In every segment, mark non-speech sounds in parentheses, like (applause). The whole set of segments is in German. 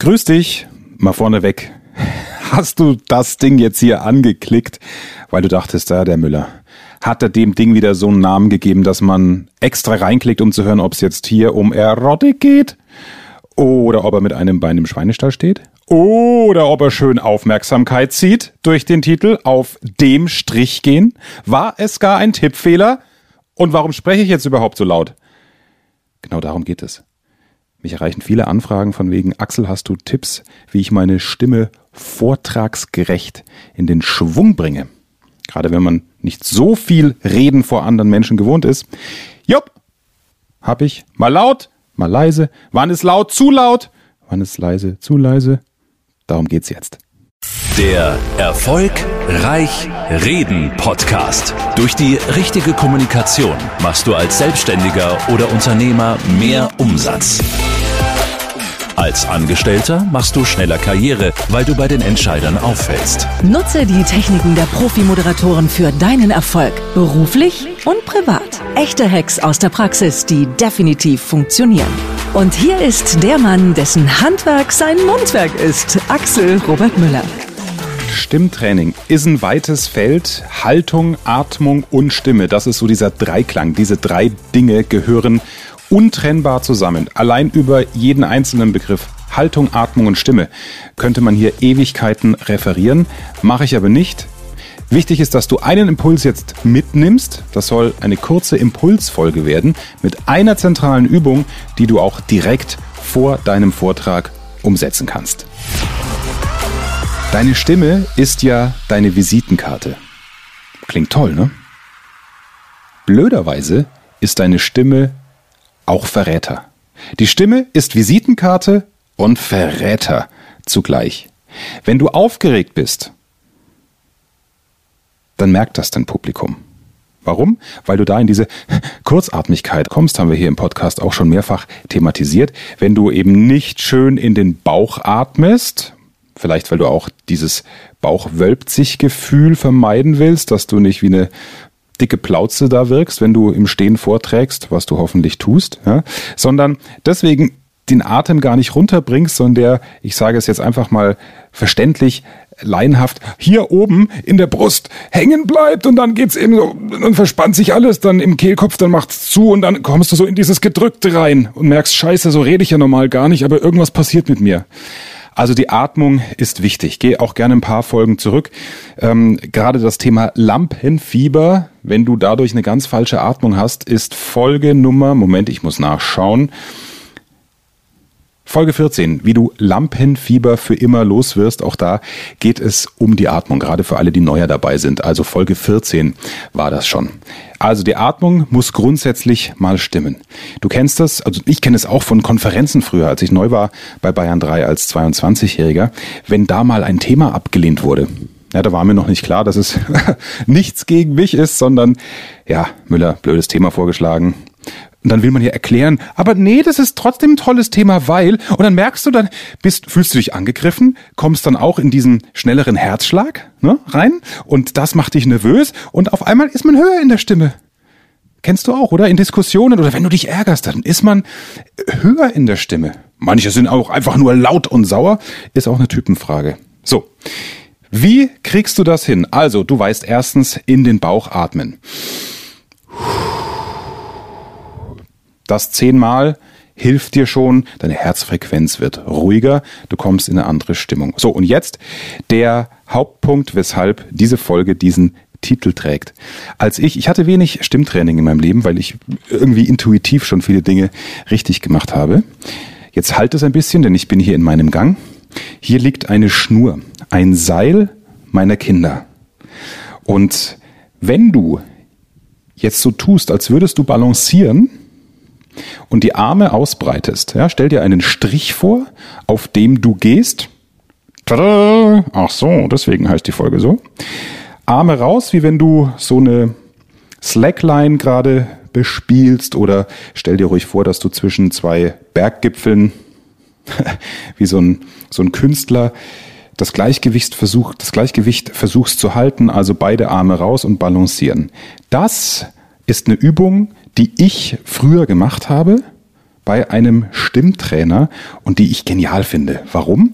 Grüß dich, mal vorneweg. Hast du das Ding jetzt hier angeklickt, weil du dachtest, da der Müller hat er dem Ding wieder so einen Namen gegeben, dass man extra reinklickt, um zu hören, ob es jetzt hier um Erotik geht oder ob er mit einem Bein im Schweinestall steht oder ob er schön Aufmerksamkeit zieht durch den Titel auf dem Strich gehen. War es gar ein Tippfehler? Und warum spreche ich jetzt überhaupt so laut? Genau darum geht es. Mich erreichen viele Anfragen von wegen, Axel, hast du Tipps, wie ich meine Stimme vortragsgerecht in den Schwung bringe? Gerade wenn man nicht so viel Reden vor anderen Menschen gewohnt ist. Jupp, hab ich. Mal laut, mal leise. Wann ist laut? Zu laut. Wann ist leise? Zu leise. Darum geht's jetzt. Der Erfolg Reich Reden Podcast. Durch die richtige Kommunikation machst du als Selbstständiger oder Unternehmer mehr Umsatz. Als Angestellter machst du schneller Karriere, weil du bei den Entscheidern auffällst. Nutze die Techniken der Profi-Moderatoren für deinen Erfolg, beruflich und privat. Echte Hacks aus der Praxis, die definitiv funktionieren. Und hier ist der Mann, dessen Handwerk sein Mundwerk ist, Axel Robert Müller. Stimmtraining ist ein weites Feld. Haltung, Atmung und Stimme. Das ist so dieser Dreiklang. Diese drei Dinge gehören untrennbar zusammen. Allein über jeden einzelnen Begriff Haltung, Atmung und Stimme könnte man hier Ewigkeiten referieren. Mache ich aber nicht. Wichtig ist, dass du einen Impuls jetzt mitnimmst. Das soll eine kurze Impulsfolge werden mit einer zentralen Übung, die du auch direkt vor deinem Vortrag umsetzen kannst. Deine Stimme ist ja deine Visitenkarte. Klingt toll, ne? Blöderweise ist deine Stimme auch Verräter. Die Stimme ist Visitenkarte und Verräter zugleich. Wenn du aufgeregt bist, dann merkt das dein Publikum. Warum? Weil du da in diese Kurzatmigkeit kommst, haben wir hier im Podcast auch schon mehrfach thematisiert. Wenn du eben nicht schön in den Bauch atmest, vielleicht weil du auch dieses Bauchwölbt-sich-Gefühl vermeiden willst, dass du nicht wie eine dicke Plauze da wirkst, wenn du im Stehen vorträgst, was du hoffentlich tust, ja, sondern deswegen den Atem gar nicht runterbringst, sondern der, ich sage es jetzt einfach mal verständlich, laienhaft hier oben in der Brust hängen bleibt und dann geht's eben so, dann verspannt sich alles dann im Kehlkopf, dann macht's zu und dann kommst du so in dieses Gedrückte rein und merkst, scheiße, so rede ich ja normal gar nicht, aber irgendwas passiert mit mir. Also die Atmung ist wichtig. Geh auch gerne ein paar Folgen zurück. Ähm, gerade das Thema Lampenfieber, wenn du dadurch eine ganz falsche Atmung hast, ist Folge Nummer, Moment, ich muss nachschauen, Folge 14, wie du Lampenfieber für immer los wirst. Auch da geht es um die Atmung, gerade für alle, die neuer dabei sind. Also Folge 14 war das schon. Also die Atmung muss grundsätzlich mal stimmen. Du kennst das, also ich kenne es auch von Konferenzen früher, als ich neu war bei Bayern 3 als 22-Jähriger, wenn da mal ein Thema abgelehnt wurde. Ja, da war mir noch nicht klar, dass es (laughs) nichts gegen mich ist, sondern ja, Müller, blödes Thema vorgeschlagen, und dann will man ja erklären, aber nee, das ist trotzdem ein tolles Thema, weil, und dann merkst du, dann bist, fühlst du dich angegriffen, kommst dann auch in diesen schnelleren Herzschlag ne, rein und das macht dich nervös und auf einmal ist man höher in der Stimme. Kennst du auch, oder? In Diskussionen oder wenn du dich ärgerst, dann ist man höher in der Stimme. Manche sind auch einfach nur laut und sauer, ist auch eine Typenfrage. So. Wie kriegst du das hin? Also, du weißt erstens in den Bauch atmen. Das zehnmal hilft dir schon, deine Herzfrequenz wird ruhiger, du kommst in eine andere Stimmung. So, und jetzt der Hauptpunkt, weshalb diese Folge diesen Titel trägt. Als ich, ich hatte wenig Stimmtraining in meinem Leben, weil ich irgendwie intuitiv schon viele Dinge richtig gemacht habe. Jetzt halt es ein bisschen, denn ich bin hier in meinem Gang. Hier liegt eine Schnur, ein Seil meiner Kinder. Und wenn du jetzt so tust, als würdest du balancieren, und die Arme ausbreitest, ja, stell dir einen Strich vor, auf dem du gehst. Tada! Ach so, deswegen heißt die Folge so. Arme raus, wie wenn du so eine Slackline gerade bespielst oder stell dir ruhig vor, dass du zwischen zwei Berggipfeln (laughs) wie so ein, so ein Künstler das Gleichgewicht versucht, das Gleichgewicht versuchst zu halten, also beide Arme raus und balancieren. Das ist eine Übung, die ich früher gemacht habe, bei einem Stimmtrainer und die ich genial finde. Warum?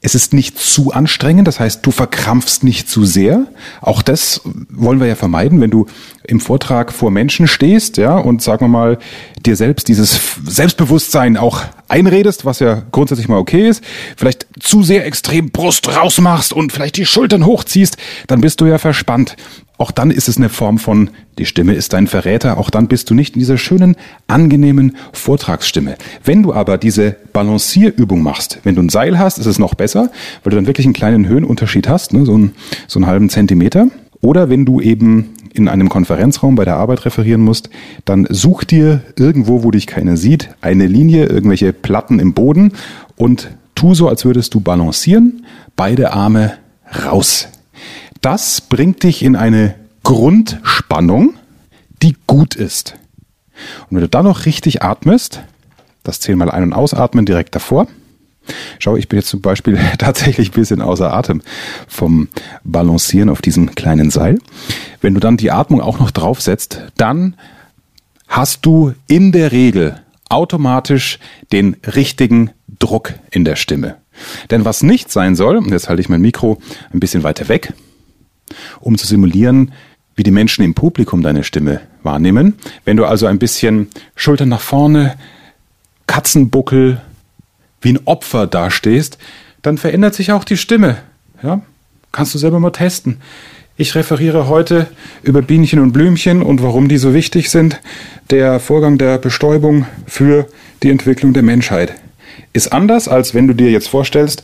Es ist nicht zu anstrengend, das heißt, du verkrampfst nicht zu sehr. Auch das wollen wir ja vermeiden, wenn du im Vortrag vor Menschen stehst, ja, und sagen wir mal, dir selbst dieses Selbstbewusstsein auch einredest, was ja grundsätzlich mal okay ist, vielleicht zu sehr extrem Brust rausmachst und vielleicht die Schultern hochziehst, dann bist du ja verspannt. Auch dann ist es eine Form von, die Stimme ist dein Verräter, auch dann bist du nicht in dieser schönen, angenehmen Vortragsstimme. Wenn du aber diese Balancierübung machst, wenn du ein Seil hast, ist es noch besser, weil du dann wirklich einen kleinen Höhenunterschied hast, ne, so, einen, so einen halben Zentimeter. Oder wenn du eben in einem Konferenzraum bei der Arbeit referieren musst, dann such dir irgendwo, wo dich keiner sieht, eine Linie, irgendwelche Platten im Boden und tu so, als würdest du balancieren, beide Arme raus das bringt dich in eine Grundspannung, die gut ist. Und wenn du dann noch richtig atmest, das zehnmal ein- und ausatmen direkt davor. Schau, ich bin jetzt zum Beispiel (laughs) tatsächlich ein bisschen außer Atem vom Balancieren auf diesem kleinen Seil. Wenn du dann die Atmung auch noch draufsetzt, dann hast du in der Regel automatisch den richtigen Druck in der Stimme. Denn was nicht sein soll, und jetzt halte ich mein Mikro ein bisschen weiter weg, um zu simulieren, wie die Menschen im Publikum deine Stimme wahrnehmen. Wenn du also ein bisschen Schultern nach vorne, Katzenbuckel, wie ein Opfer dastehst, dann verändert sich auch die Stimme. Ja? Kannst du selber mal testen. Ich referiere heute über Bienchen und Blümchen und warum die so wichtig sind. Der Vorgang der Bestäubung für die Entwicklung der Menschheit ist anders, als wenn du dir jetzt vorstellst,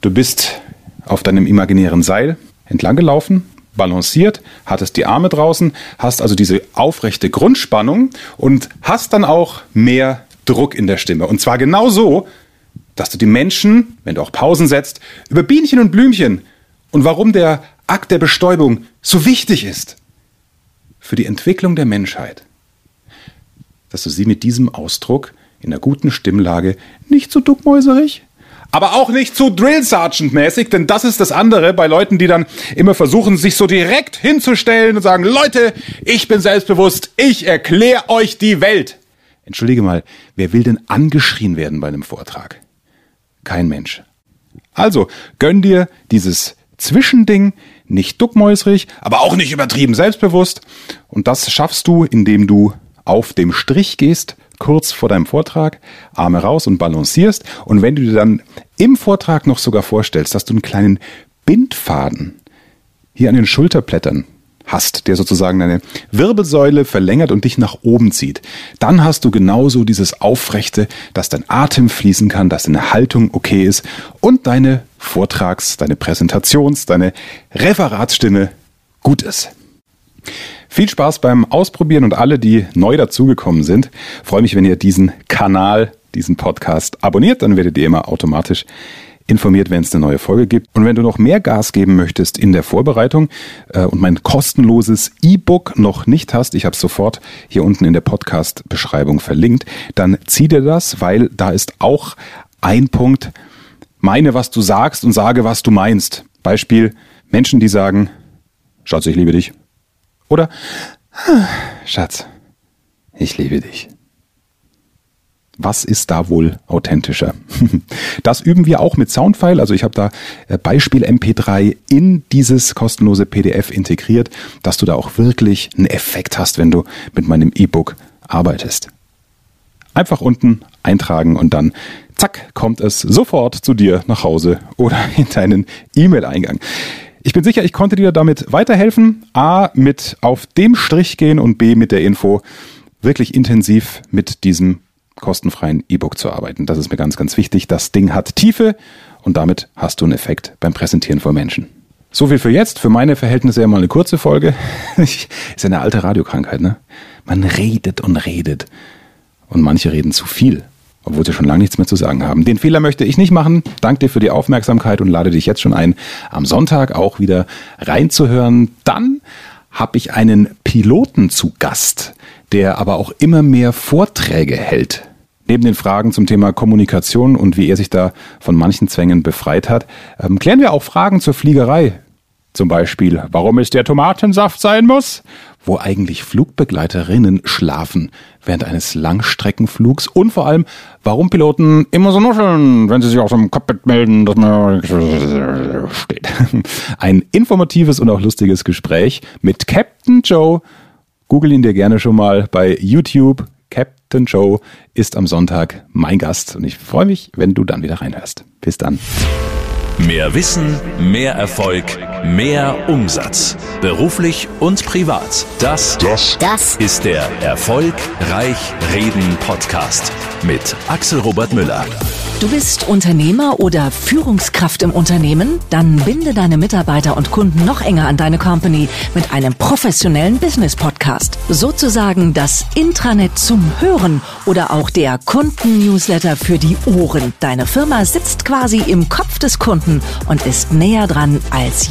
du bist auf deinem imaginären Seil entlang gelaufen, balanciert, hattest die Arme draußen, hast also diese aufrechte Grundspannung und hast dann auch mehr Druck in der Stimme. Und zwar genau so, dass du die Menschen, wenn du auch Pausen setzt, über Bienchen und Blümchen und warum der Akt der Bestäubung so wichtig ist für die Entwicklung der Menschheit, dass du sie mit diesem Ausdruck in einer guten Stimmlage nicht so duckmäuserig, aber auch nicht zu Drill Sergeant mäßig, denn das ist das andere bei Leuten, die dann immer versuchen, sich so direkt hinzustellen und sagen, Leute, ich bin selbstbewusst, ich erkläre euch die Welt. Entschuldige mal, wer will denn angeschrien werden bei einem Vortrag? Kein Mensch. Also, gönn dir dieses Zwischending, nicht duckmäusrig, aber auch nicht übertrieben selbstbewusst. Und das schaffst du, indem du auf dem Strich gehst, kurz vor deinem Vortrag, Arme raus und balancierst. Und wenn du dir dann im Vortrag noch sogar vorstellst, dass du einen kleinen Bindfaden hier an den Schulterblättern hast, der sozusagen deine Wirbelsäule verlängert und dich nach oben zieht, dann hast du genauso dieses Aufrechte, dass dein Atem fließen kann, dass deine Haltung okay ist und deine Vortrags-, deine Präsentations-, deine Referatsstimme gut ist. Viel Spaß beim Ausprobieren und alle, die neu dazugekommen sind. Freue mich, wenn ihr diesen Kanal, diesen Podcast abonniert, dann werdet ihr immer automatisch informiert, wenn es eine neue Folge gibt. Und wenn du noch mehr Gas geben möchtest in der Vorbereitung äh, und mein kostenloses E-Book noch nicht hast, ich habe es sofort hier unten in der Podcast-Beschreibung verlinkt, dann zieh dir das, weil da ist auch ein Punkt, meine, was du sagst und sage, was du meinst. Beispiel, Menschen, die sagen, Schatz, ich liebe dich. Oder, Schatz, ich liebe dich. Was ist da wohl authentischer? (laughs) Das üben wir auch mit Soundfile. Also ich habe da äh, Beispiel MP3 in dieses kostenlose PDF integriert, dass du da auch wirklich einen Effekt hast, wenn du mit meinem E-Book arbeitest. Einfach unten eintragen und dann zack kommt es sofort zu dir nach Hause oder (laughs) in deinen E-Mail-Eingang. Ich bin sicher, ich konnte dir damit weiterhelfen. A, mit auf dem Strich gehen und B, mit der Info wirklich intensiv mit diesem kostenfreien E-Book zu arbeiten. Das ist mir ganz, ganz wichtig. Das Ding hat Tiefe und damit hast du einen Effekt beim Präsentieren vor Menschen. So viel für jetzt. Für meine Verhältnisse ja mal eine kurze Folge. (laughs) ist ja eine alte Radiokrankheit, ne? Man redet und redet. Und manche reden zu viel obwohl sie schon lange nichts mehr zu sagen haben. Den Fehler möchte ich nicht machen. Danke dir für die Aufmerksamkeit und lade dich jetzt schon ein, am Sonntag auch wieder reinzuhören. Dann habe ich einen Piloten zu Gast, der aber auch immer mehr Vorträge hält. Neben den Fragen zum Thema Kommunikation und wie er sich da von manchen Zwängen befreit hat, ähm, klären wir auch Fragen zur Fliegerei. Zum Beispiel, warum es der Tomatensaft sein muss, wo eigentlich Flugbegleiterinnen schlafen während eines Langstreckenflugs und vor allem, warum Piloten immer so nuscheln, wenn sie sich aus dem Cockpit melden, dass man steht. (laughs) Ein informatives und auch lustiges Gespräch mit Captain Joe. Google ihn dir gerne schon mal bei YouTube. Captain Joe ist am Sonntag mein Gast und ich freue mich, wenn du dann wieder reinhörst. Bis dann. Mehr Wissen, mehr Erfolg, mehr Umsatz. Beruflich und privat. Das, das, das ist der Erfolgreich Reden Podcast mit Axel Robert Müller. Du bist Unternehmer oder Führungskraft im Unternehmen? Dann binde deine Mitarbeiter und Kunden noch enger an deine Company mit einem professionellen Business Podcast. Sozusagen das Intranet zum Hören oder auch der Kunden-Newsletter für die Ohren. Deine Firma sitzt quasi im Kopf des Kunden und ist näher dran als